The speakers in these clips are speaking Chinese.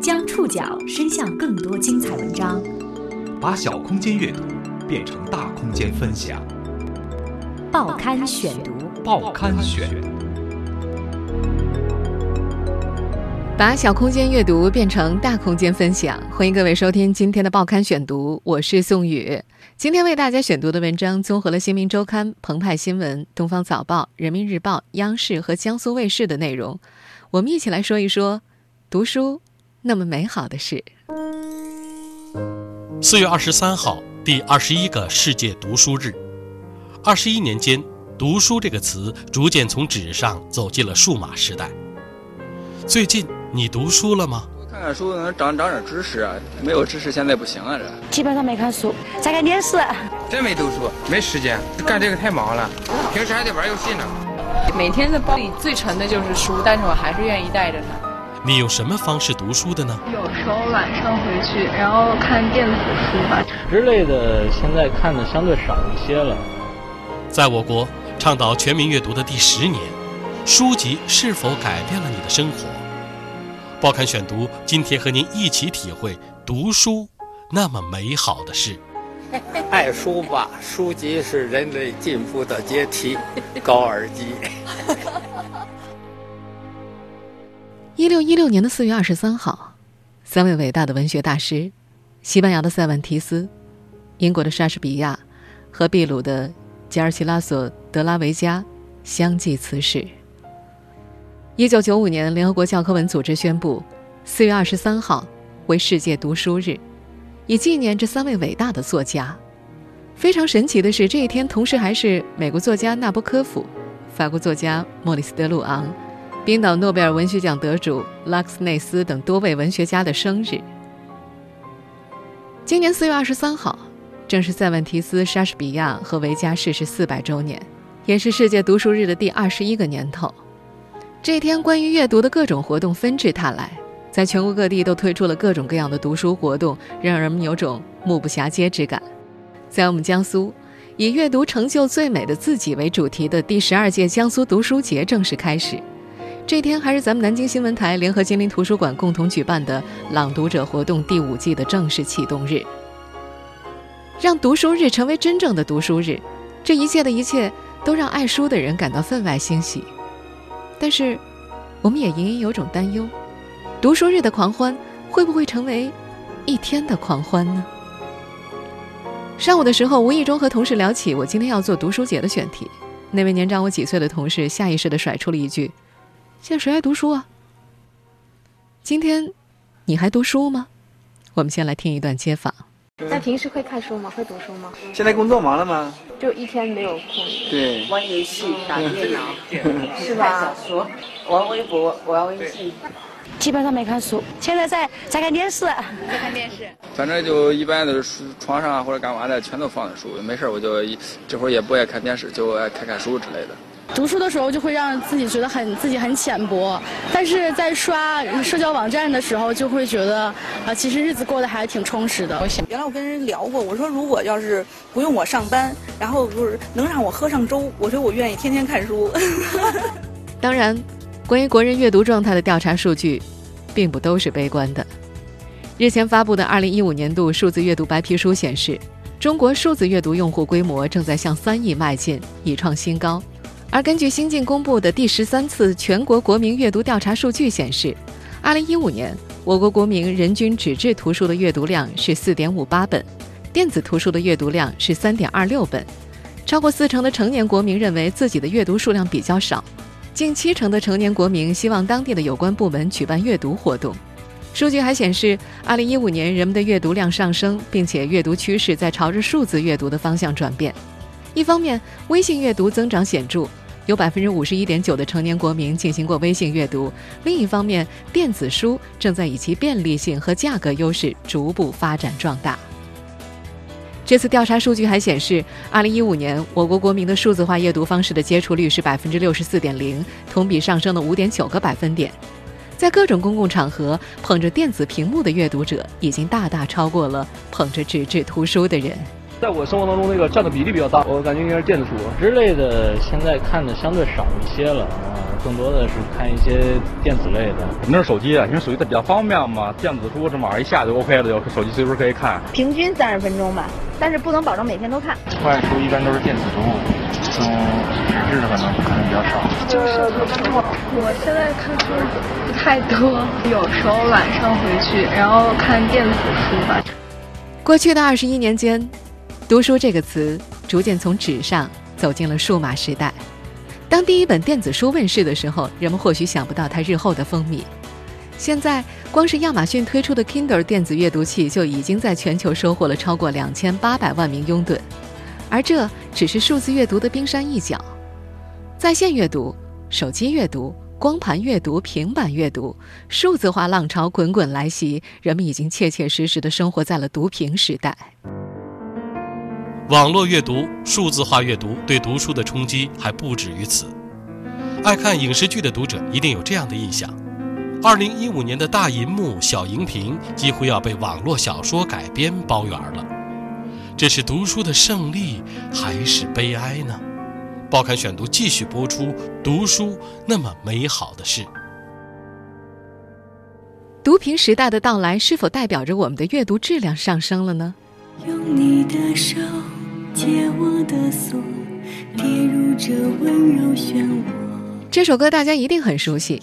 将触角伸向更多精彩文章，把小空间阅读变成大空间分享。报刊选读，报刊选。把小空间阅读变成大空间分享，欢迎各位收听今天的报刊选读，我是宋宇。今天为大家选读的文章综合了《新民周刊》、澎湃新闻、东方早报、人民日报、央视和江苏卫视的内容。我们一起来说一说读书那么美好的事。四月二十三号，第二十一个世界读书日。二十一年间，读书这个词逐渐从纸上走进了数码时代。最近。你读书了吗？看看书能长长点知识啊，没有知识现在不行啊，这基本上没看书，在看电视。真没读书，没时间，干这个太忙了，平时还得玩游戏呢。每天的包里最沉的就是书，但是我还是愿意带着它。你用什么方式读书的呢？有时候晚上回去，然后看电子书吧。之类的，现在看的相对少一些了。在我国倡导全民阅读的第十年，书籍是否改变了你的生活？报刊选读，今天和您一起体会读书那么美好的事。爱书吧，书籍是人类进步的阶梯。高尔基。一六一六年的四月二十三号，三位伟大的文学大师——西班牙的塞万提斯、英国的莎士比亚和秘鲁的加尔奇拉索·德拉维加——相继辞世。一九九五年，联合国教科文组织宣布，四月二十三号为世界读书日，以纪念这三位伟大的作家。非常神奇的是，这一天同时还是美国作家纳博科夫、法国作家莫里斯·德鲁昂、冰岛诺贝尔文学奖得主拉克斯内斯等多位文学家的生日。今年四月二十三号，正是塞万提斯、莎士比亚和维加逝世四百周年，也是世界读书日的第二十一个年头。这一天，关于阅读的各种活动纷至沓来，在全国各地都推出了各种各样的读书活动，让人们有种目不暇接之感。在我们江苏，以“阅读成就最美的自己”为主题的第十二届江苏读书节正式开始。这天还是咱们南京新闻台联合金陵图书馆共同举办的“朗读者”活动第五季的正式启动日。让读书日成为真正的读书日，这一切的一切都让爱书的人感到分外欣喜。但是，我们也隐隐有种担忧：读书日的狂欢会不会成为一天的狂欢呢？上午的时候，无意中和同事聊起我今天要做读书节的选题，那位年长我几岁的同事下意识的甩出了一句：“现在谁还读书啊？”今天，你还读书吗？我们先来听一段街访。那平时会看书吗？会读书吗？现在工作忙了吗？就一天没有空。对，玩游戏、打电脑，是吧？小说，玩微博、玩微信。基本上没看书，现在在在看电视。在看电视。反正就一般的书，床上或者干嘛的，全都放着书。没事我就这会儿也不爱看电视，就爱看看书之类的。读书的时候就会让自己觉得很自己很浅薄，但是在刷社交网站的时候就会觉得啊，其实日子过得还挺充实的。我想原来我跟人聊过，我说如果要是不用我上班，然后不是能让我喝上粥，我说我愿意天天看书。当然，关于国人阅读状态的调查数据，并不都是悲观的。日前发布的二零一五年度数字阅读白皮书显示，中国数字阅读用户规模正在向三亿迈进，已创新高。而根据新近公布的第十三次全国国民阅读调查数据显示，二零一五年我国国民人均纸质图书的阅读量是四点五八本，电子图书的阅读量是三点二六本。超过四成的成年国民认为自己的阅读数量比较少，近七成的成年国民希望当地的有关部门举办阅读活动。数据还显示，二零一五年人们的阅读量上升，并且阅读趋势在朝着数字阅读的方向转变。一方面，微信阅读增长显著，有百分之五十一点九的成年国民进行过微信阅读；另一方面，电子书正在以其便利性和价格优势逐步发展壮大。这次调查数据还显示，二零一五年我国国民的数字化阅读方式的接触率是百分之六十四点零，同比上升了五点九个百分点。在各种公共场合，捧着电子屏幕的阅读者已经大大超过了捧着纸质图书的人。在我生活当中，那个占的比例比较大，我感觉应该是电子书啊之类的，现在看的相对少一些了啊。更多的是看一些电子类的。肯定是手机啊，因为手机它比较方便嘛，电子书这网上一下就 OK 了，就手机随时可以看。平均三十分钟吧，但是不能保证每天都看。看书一般都是电子书，嗯，纸质的可能看的比较少。就是我我现在看书不太多，有时候晚上回去然后看电子书吧。过去的二十一年间，读书这个词逐渐从纸上走进了数码时代。当第一本电子书问世的时候，人们或许想不到它日后的风靡。现在，光是亚马逊推出的 Kindle 电子阅读器就已经在全球收获了超过两千八百万名拥趸，而这只是数字阅读的冰山一角。在线阅读、手机阅读。光盘阅读、平板阅读、数字化浪潮滚滚来袭，人们已经切切实实的生活在了读屏时代。网络阅读、数字化阅读对读书的冲击还不止于此。爱看影视剧的读者一定有这样的印象：二零一五年的大银幕、小荧屏几乎要被网络小说改编包圆了。这是读书的胜利，还是悲哀呢？报刊选读继续播出读书那么美好的事。读屏时代的到来，是否代表着我们的阅读质量上升了呢？用你的手解我的锁，跌入这温柔漩涡。这首歌大家一定很熟悉，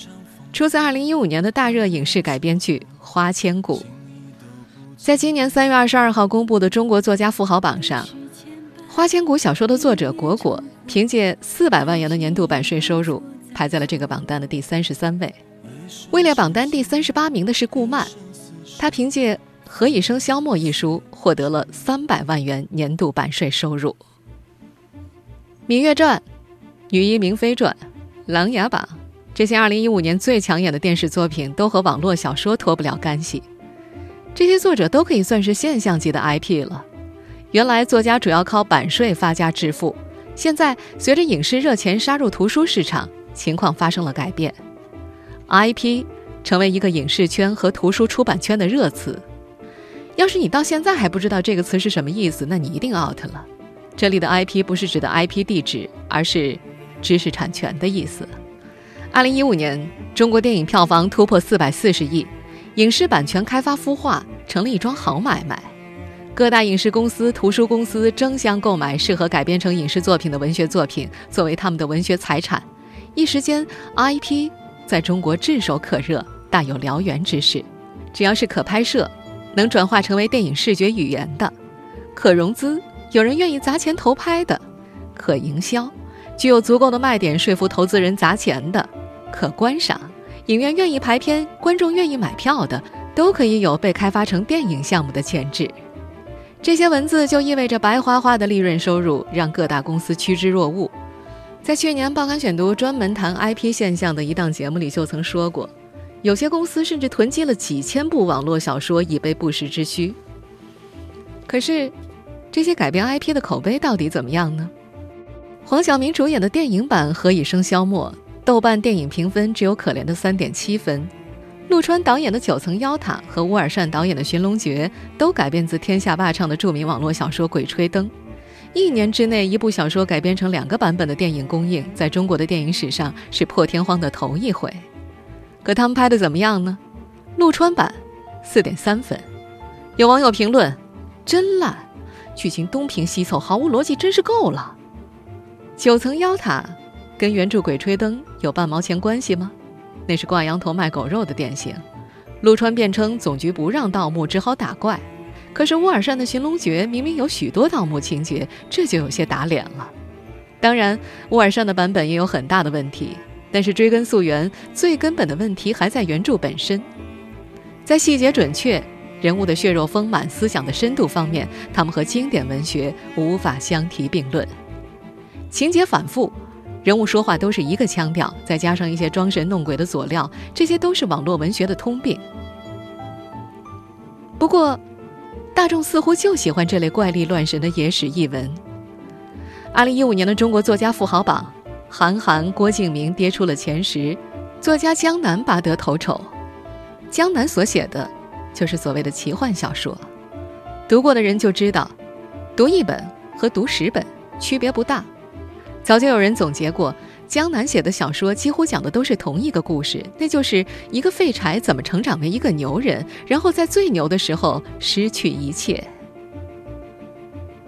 出自2015年的大热影视改编剧《花千骨》。在今年3月22号公布的中国作家富豪榜上，《花千骨》小说的作者果果。凭借四百万元的年度版税收入，排在了这个榜单的第三十三位。位列榜单第三十八名的是顾漫，他凭借《何以笙箫默》一书获得了三百万元年度版税收入。《芈月传》《女医明妃传》《琅琊榜》这些二零一五年最抢眼的电视作品，都和网络小说脱不了干系。这些作者都可以算是现象级的 IP 了。原来作家主要靠版税发家致富。现在，随着影视热钱杀入图书市场，情况发生了改变。IP 成为一个影视圈和图书出版圈的热词。要是你到现在还不知道这个词是什么意思，那你一定 out 了。这里的 IP 不是指的 IP 地址，而是知识产权的意思。二零一五年，中国电影票房突破四百四十亿，影视版权开发孵化成了一桩好买卖。各大影视公司、图书公司争相购买适合改编成影视作品的文学作品，作为他们的文学财产。一时间，IP 在中国炙手可热，大有燎原之势。只要是可拍摄、能转化成为电影视觉语言的，可融资、有人愿意砸钱投拍的，可营销、具有足够的卖点说服投资人砸钱的，可观赏、影院愿意排片、观众愿意买票的，都可以有被开发成电影项目的潜质。这些文字就意味着白花花的利润收入，让各大公司趋之若鹜。在去年《报刊选读》专门谈 IP 现象的一档节目里，就曾说过，有些公司甚至囤积了几千部网络小说以备不时之需。可是，这些改编 IP 的口碑到底怎么样呢？黄晓明主演的电影版《何以笙箫默》，豆瓣电影评分只有可怜的三点七分。陆川导演的《九层妖塔》和乌尔善导演的《寻龙诀》都改编自天下霸唱的著名网络小说《鬼吹灯》。一年之内，一部小说改编成两个版本的电影公映，在中国的电影史上是破天荒的头一回。可他们拍的怎么样呢？陆川版四点三分，有网友评论：“真烂，剧情东拼西凑，毫无逻辑，真是够了。”《九层妖塔》跟原著《鬼吹灯》有半毛钱关系吗？那是挂羊头卖狗肉的典型。陆川辩称总局不让盗墓，只好打怪。可是乌尔善的《寻龙诀》明明有许多盗墓情节，这就有些打脸了。当然，乌尔善的版本也有很大的问题。但是追根溯源，最根本的问题还在原著本身。在细节准确、人物的血肉丰满、思想的深度方面，他们和经典文学无法相提并论。情节反复。人物说话都是一个腔调，再加上一些装神弄鬼的佐料，这些都是网络文学的通病。不过，大众似乎就喜欢这类怪力乱神的野史译文。二零一五年的中国作家富豪榜，韩寒、郭敬明跌出了前十，作家江南拔得头筹。江南所写的，就是所谓的奇幻小说。读过的人就知道，读一本和读十本区别不大。早就有人总结过，江南写的小说几乎讲的都是同一个故事，那就是一个废柴怎么成长为一个牛人，然后在最牛的时候失去一切。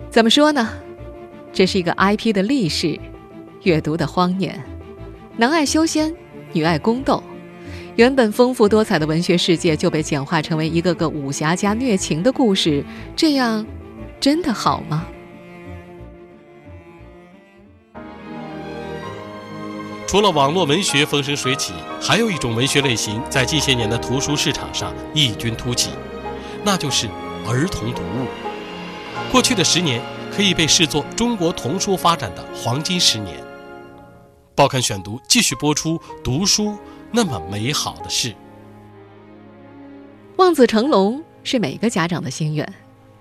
怎么说呢？这是一个 IP 的历史，阅读的荒年，男爱修仙，女爱宫斗，原本丰富多彩的文学世界就被简化成为一个个武侠加虐情的故事，这样真的好吗？除了网络文学风生水起，还有一种文学类型在近些年的图书市场上异军突起，那就是儿童读物。过去的十年可以被视作中国童书发展的黄金十年。报刊选读继续播出：读书那么美好的事。望子成龙是每个家长的心愿，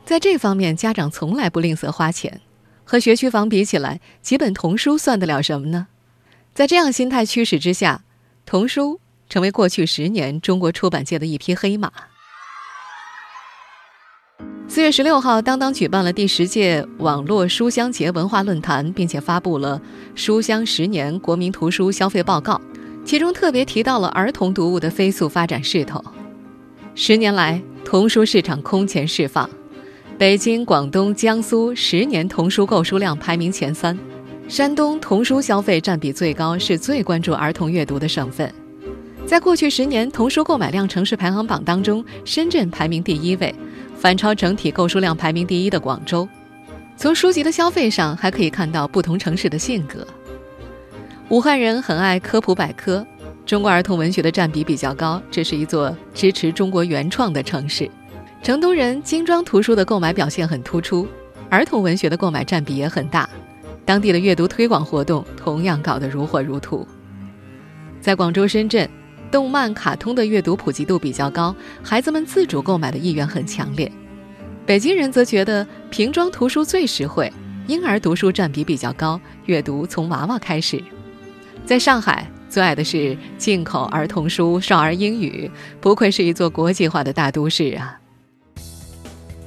在这方面，家长从来不吝啬花钱。和学区房比起来，几本童书算得了什么呢？在这样心态驱使之下，童书成为过去十年中国出版界的一匹黑马。四月十六号，当当举办了第十届网络书香节文化论坛，并且发布了《书香十年国民图书消费报告》，其中特别提到了儿童读物的飞速发展势头。十年来，童书市场空前释放，北京、广东、江苏十年童书购书量排名前三。山东童书消费占比最高，是最关注儿童阅读的省份。在过去十年童书购买量城市排行榜当中，深圳排名第一位，反超整体购书量排名第一的广州。从书籍的消费上，还可以看到不同城市的性格。武汉人很爱科普百科，中国儿童文学的占比比较高，这是一座支持中国原创的城市。成都人精装图书的购买表现很突出，儿童文学的购买占比也很大。当地的阅读推广活动同样搞得如火如荼。在广州、深圳，动漫、卡通的阅读普及度比较高，孩子们自主购买的意愿很强烈。北京人则觉得瓶装图书最实惠，婴儿读书占比比较高，阅读从娃娃开始。在上海，最爱的是进口儿童书、少儿英语，不愧是一座国际化的大都市啊！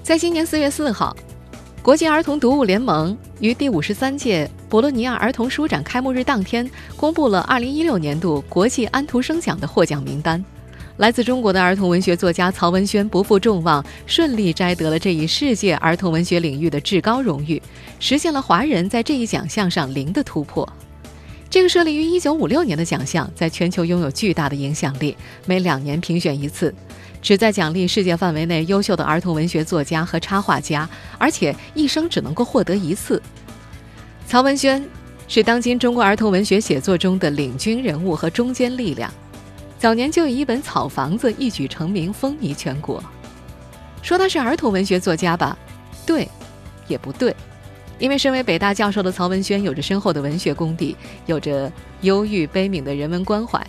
在今年四月四号。国际儿童读物联盟于第五十三届博洛尼亚儿童书展开幕日当天，公布了2016年度国际安徒生奖的获奖名单。来自中国的儿童文学作家曹文轩不负众望，顺利摘得了这一世界儿童文学领域的至高荣誉，实现了华人在这一奖项上零的突破。这个设立于1956年的奖项，在全球拥有巨大的影响力，每两年评选一次。旨在奖励世界范围内优秀的儿童文学作家和插画家，而且一生只能够获得一次。曹文轩是当今中国儿童文学写作中的领军人物和中坚力量，早年就以一本《草房子》一举成名，风靡全国。说他是儿童文学作家吧，对，也不对，因为身为北大教授的曹文轩有着深厚的文学功底，有着忧郁悲悯的人文关怀。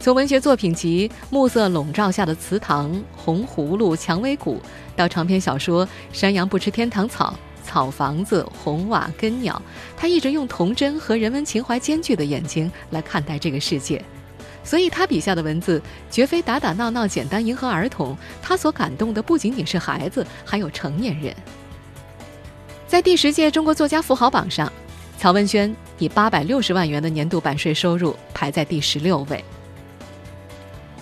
从文学作品集《暮色笼罩下的祠堂》《红葫芦》《蔷薇谷》，到长篇小说《山羊不吃天堂草》《草房子》《红瓦根鸟》，他一直用童真和人文情怀兼具的眼睛来看待这个世界，所以他笔下的文字绝非打打闹闹、简单迎合儿童，他所感动的不仅仅是孩子，还有成年人。在第十届中国作家富豪榜上，曹文轩以八百六十万元的年度版税收入排在第十六位。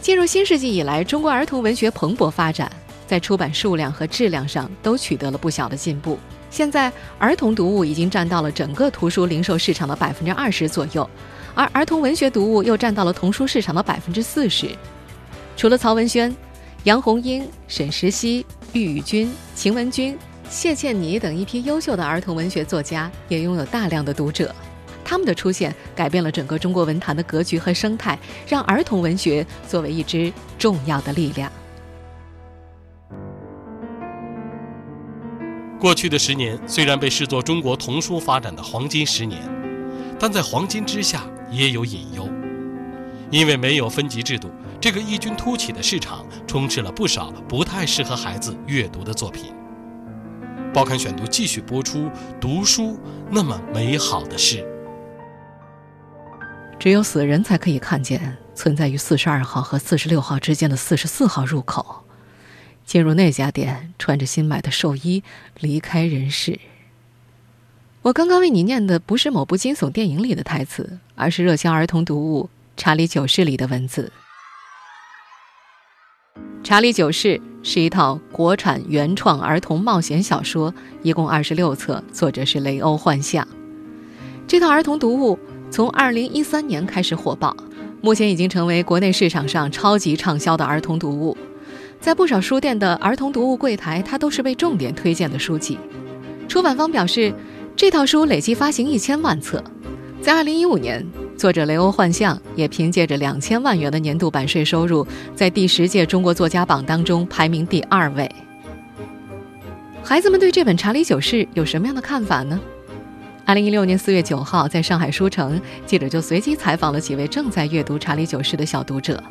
进入新世纪以来，中国儿童文学蓬勃发展，在出版数量和质量上都取得了不小的进步。现在，儿童读物已经占到了整个图书零售市场的百分之二十左右，而儿童文学读物又占到了童书市场的百分之四十。除了曹文轩、杨红樱、沈石溪、郁宇君、秦文君、谢倩妮等一批优秀的儿童文学作家，也拥有大量的读者。他们的出现改变了整个中国文坛的格局和生态，让儿童文学作为一支重要的力量。过去的十年虽然被视作中国童书发展的黄金十年，但在黄金之下也有隐忧，因为没有分级制度，这个异军突起的市场充斥了不少不太适合孩子阅读的作品。报刊选读继续播出：读书那么美好的事。只有死人才可以看见存在于四十二号和四十六号之间的四十四号入口，进入那家店，穿着新买的寿衣离开人世。我刚刚为你念的不是某部惊悚电影里的台词，而是热销儿童读物《查理九世》里的文字。《查理九世》是一套国产原创儿童冒险小说，一共二十六册，作者是雷欧幻象。这套儿童读物从二零一三年开始火爆，目前已经成为国内市场上超级畅销的儿童读物，在不少书店的儿童读物柜台，它都是被重点推荐的书籍。出版方表示。这套书累计发行一千万册，在二零一五年，作者雷欧幻象也凭借着两千万元的年度版税收入，在第十届中国作家榜当中排名第二位。孩子们对这本《查理九世》有什么样的看法呢？二零一六年四月九号，在上海书城，记者就随机采访了几位正在阅读《查理九世》的小读者。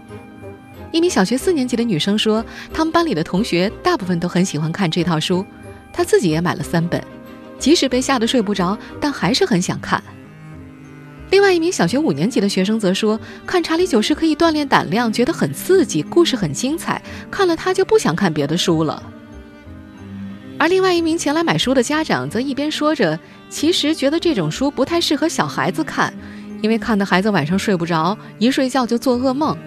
一名小学四年级的女生说，他们班里的同学大部分都很喜欢看这套书，她自己也买了三本。即使被吓得睡不着，但还是很想看。另外一名小学五年级的学生则说：“看《查理九世》可以锻炼胆量，觉得很刺激，故事很精彩，看了他就不想看别的书了。”而另外一名前来买书的家长则一边说着：“其实觉得这种书不太适合小孩子看，因为看的孩子晚上睡不着，一睡觉就做噩梦。”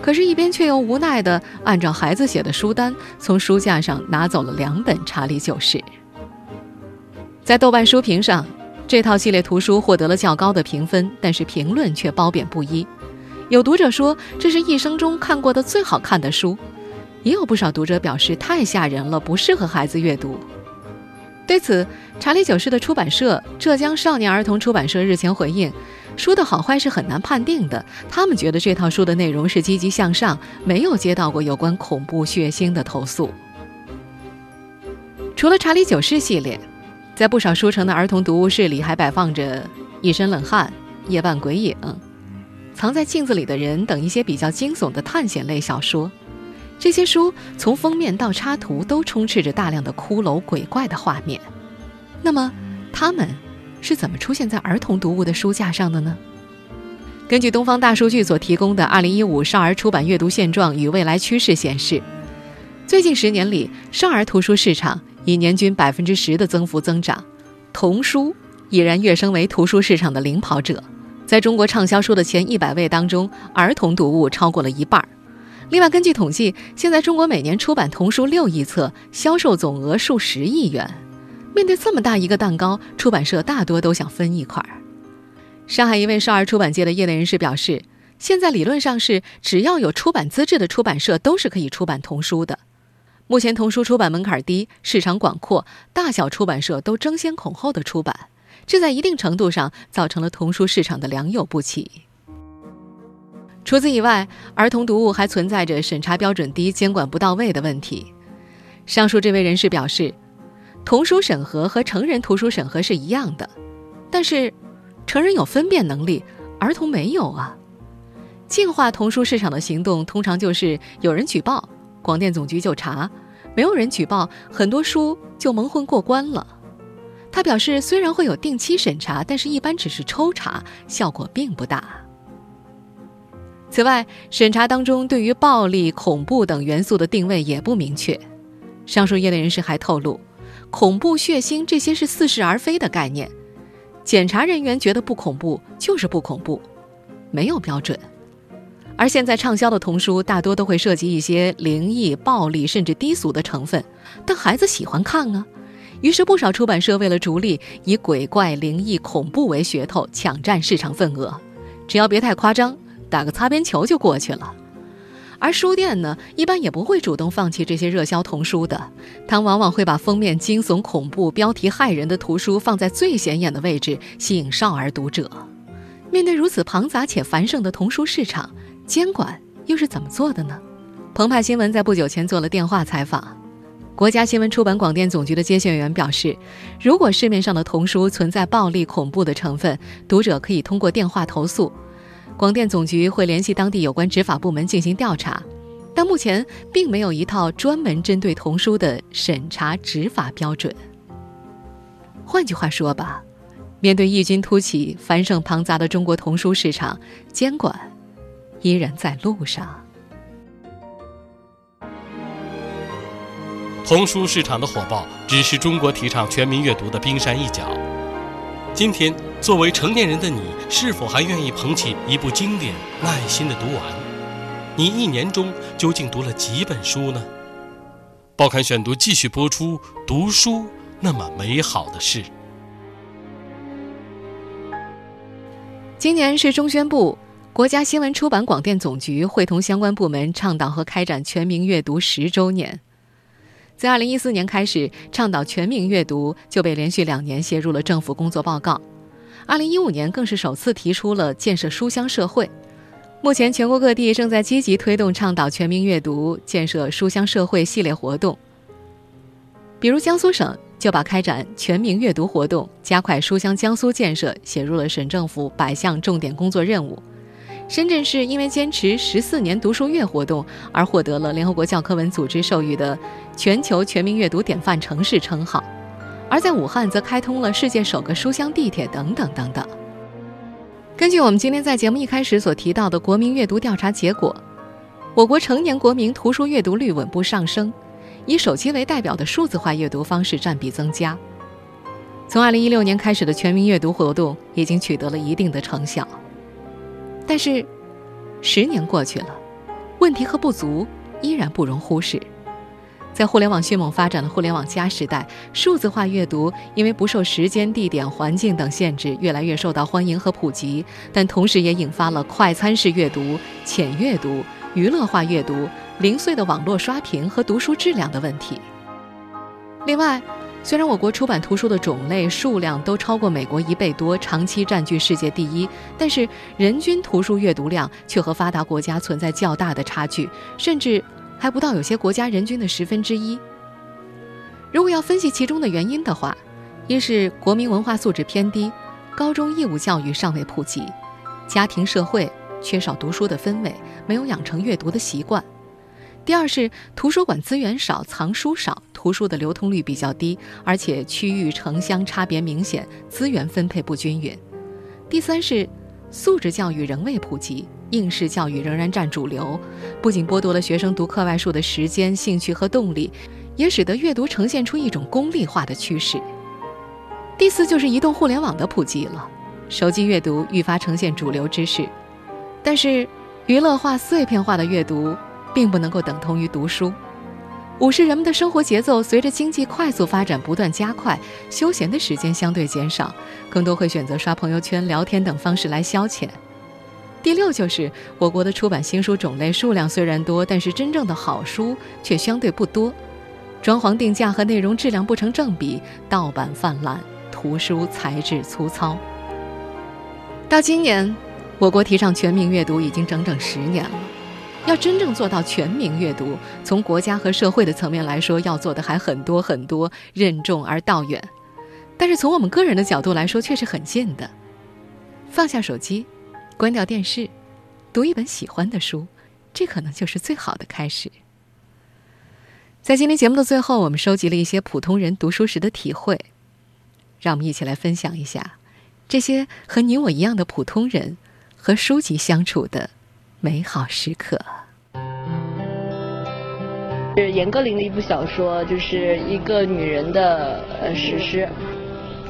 可是，一边却又无奈地按照孩子写的书单，从书架上拿走了两本《查理九世》。在豆瓣书评上，这套系列图书获得了较高的评分，但是评论却褒贬不一。有读者说这是一生中看过的最好看的书，也有不少读者表示太吓人了，不适合孩子阅读。对此，查理九世的出版社浙江少年儿童出版社日前回应：“书的好坏是很难判定的，他们觉得这套书的内容是积极向上，没有接到过有关恐怖血腥的投诉。”除了查理九世系列。在不少书城的儿童读物室里，还摆放着《一身冷汗》《夜半鬼影》《藏在镜子里的人》等一些比较惊悚的探险类小说。这些书从封面到插图都充斥着大量的骷髅鬼怪的画面。那么，它们是怎么出现在儿童读物的书架上的呢？根据东方大数据所提供的《二零一五少儿出版阅读现状与未来趋势》显示，最近十年里，少儿图书市场。以年均百分之十的增幅增长，童书已然跃升为图书市场的领跑者。在中国畅销书的前一百位当中，儿童读物超过了一半。另外，根据统计，现在中国每年出版童书六亿册，销售总额数十亿元。面对这么大一个蛋糕，出版社大多都想分一块儿。上海一位少儿出版界的业内人士表示，现在理论上是只要有出版资质的出版社都是可以出版童书的。目前童书出版门槛低，市场广阔，大小出版社都争先恐后的出版，这在一定程度上造成了童书市场的良莠不齐。除此以外，儿童读物还存在着审查标准低、监管不到位的问题。上述这位人士表示，童书审核和成人图书审核是一样的，但是成人有分辨能力，儿童没有啊。净化童书市场的行动通常就是有人举报，广电总局就查。没有人举报，很多书就蒙混过关了。他表示，虽然会有定期审查，但是一般只是抽查，效果并不大。此外，审查当中对于暴力、恐怖等元素的定位也不明确。上述业内人士还透露，恐怖、血腥这些是似是而非的概念，检查人员觉得不恐怖就是不恐怖，没有标准。而现在畅销的童书大多都会涉及一些灵异、暴力甚至低俗的成分，但孩子喜欢看啊。于是不少出版社为了逐利，以鬼怪、灵异、恐怖为噱头抢占市场份额，只要别太夸张，打个擦边球就过去了。而书店呢，一般也不会主动放弃这些热销童书的，他往往会把封面惊悚恐怖、标题骇人的图书放在最显眼的位置，吸引少儿读者。面对如此庞杂且繁盛的童书市场，监管又是怎么做的呢？澎湃新闻在不久前做了电话采访，国家新闻出版广电总局的接线员表示，如果市面上的童书存在暴力恐怖的成分，读者可以通过电话投诉，广电总局会联系当地有关执法部门进行调查，但目前并没有一套专门针对童书的审查执法标准。换句话说吧，面对异军突起、繁盛庞杂的中国童书市场，监管。依然在路上。童书市场的火爆只是中国提倡全民阅读的冰山一角。今天，作为成年人的你，是否还愿意捧起一部经典，耐心的读完？你一年中究竟读了几本书呢？报刊选读继续播出，读书那么美好的事。今年是中宣部、国家新闻出版广电总局会同相关部门倡导和开展全民阅读十周年。在二零一四年开始倡导全民阅读，就被连续两年写入了政府工作报告。二零一五年更是首次提出了建设书香社会。目前，全国各地正在积极推动倡导全民阅读、建设书香社会系列活动。比如江苏省。就把开展全民阅读活动、加快书香江苏建设写入了省政府百项重点工作任务。深圳市因为坚持十四年读书月活动而获得了联合国教科文组织授予的全球全民阅读典范城市称号。而在武汉则开通了世界首个书香地铁等等等等。根据我们今天在节目一开始所提到的国民阅读调查结果，我国成年国民图书阅读率稳步上升。以手机为代表的数字化阅读方式占比增加。从2016年开始的全民阅读活动已经取得了一定的成效，但是十年过去了，问题和不足依然不容忽视。在互联网迅猛发展的互联网加时代，数字化阅读因为不受时间、地点、环境等限制，越来越受到欢迎和普及，但同时也引发了快餐式阅读、浅阅读、娱乐化阅读。零碎的网络刷屏和读书质量的问题。另外，虽然我国出版图书的种类数量都超过美国一倍多，长期占据世界第一，但是人均图书阅读量却和发达国家存在较大的差距，甚至还不到有些国家人均的十分之一。如果要分析其中的原因的话，一是国民文化素质偏低，高中义务教育尚未普及，家庭社会缺少读书的氛围，没有养成阅读的习惯。第二是图书馆资源少，藏书少，图书的流通率比较低，而且区域城乡差别明显，资源分配不均匀。第三是素质教育仍未普及，应试教育仍然占主流，不仅剥夺了学生读课外书的时间、兴趣和动力，也使得阅读呈现出一种功利化的趋势。第四就是移动互联网的普及了，手机阅读愈发呈现主流之势，但是娱乐化、碎片化的阅读。并不能够等同于读书。五是人们的生活节奏随着经济快速发展不断加快，休闲的时间相对减少，更多会选择刷朋友圈、聊天等方式来消遣。第六就是我国的出版新书种类数量虽然多，但是真正的好书却相对不多，装潢定价和内容质量不成正比，盗版泛滥，图书材质粗糙。到今年，我国提倡全民阅读已经整整十年了。要真正做到全民阅读，从国家和社会的层面来说，要做的还很多很多，任重而道远。但是从我们个人的角度来说，却是很近的。放下手机，关掉电视，读一本喜欢的书，这可能就是最好的开始。在今天节目的最后，我们收集了一些普通人读书时的体会，让我们一起来分享一下这些和你我一样的普通人和书籍相处的。美好时刻是严歌苓的一部小说，就是一个女人的呃史诗，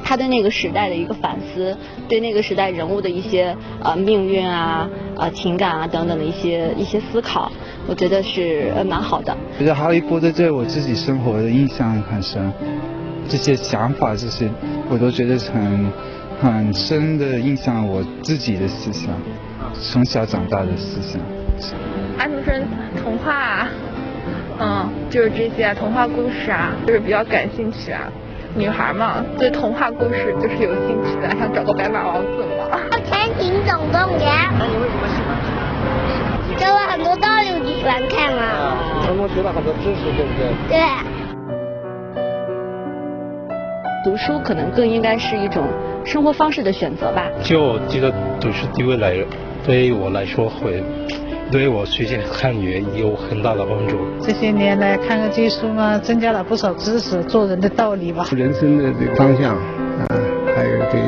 她对那个时代的一个反思，对那个时代人物的一些呃命运啊、啊情感啊等等的一些一些思考，我觉得是呃蛮好的。觉得《哈利波特》对我自己生活的印象很深，这些想法这些我都觉得很很深的印象我自己的思想。从小长大的思想，安徒生童话，啊，嗯，就是这些童话故事啊，就是比较感兴趣啊。女孩嘛，对童话故事就是有兴趣的，想找个白马王子嘛。全景总动员。那你为什么喜欢看？教了很多道理，我就喜欢看嘛。能够学到很多知识，对不对？对。读书可能更应该是一种生活方式的选择吧。就觉得读书对未来。对于我来说，会对我学习汉语有很大的帮助。这些年来看个这些书嘛，增加了不少知识，做人的道理吧。人生的这个方向啊，还有对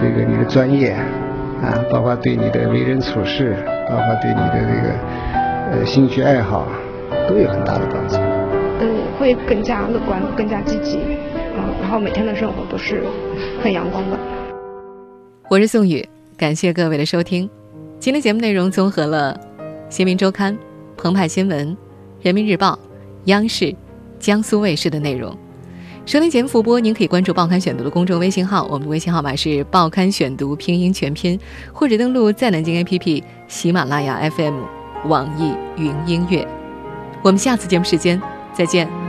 这个你的专业啊，包括对你的为人处事，包括对你的这个呃兴趣爱好，都有很大的帮助。嗯，会更加乐观，更加积极。嗯，然后每天的生活都是很阳光的。我是宋宇，感谢各位的收听。今天节目内容综合了《新民周刊》、澎湃新闻、人民日报、央视、江苏卫视的内容。收听节目复播，您可以关注“报刊选读”的公众微信号，我们的微信号码是“报刊选读”拼音全拼，或者登录在南京 APP、喜马拉雅 FM、网易云音乐。我们下次节目时间再见。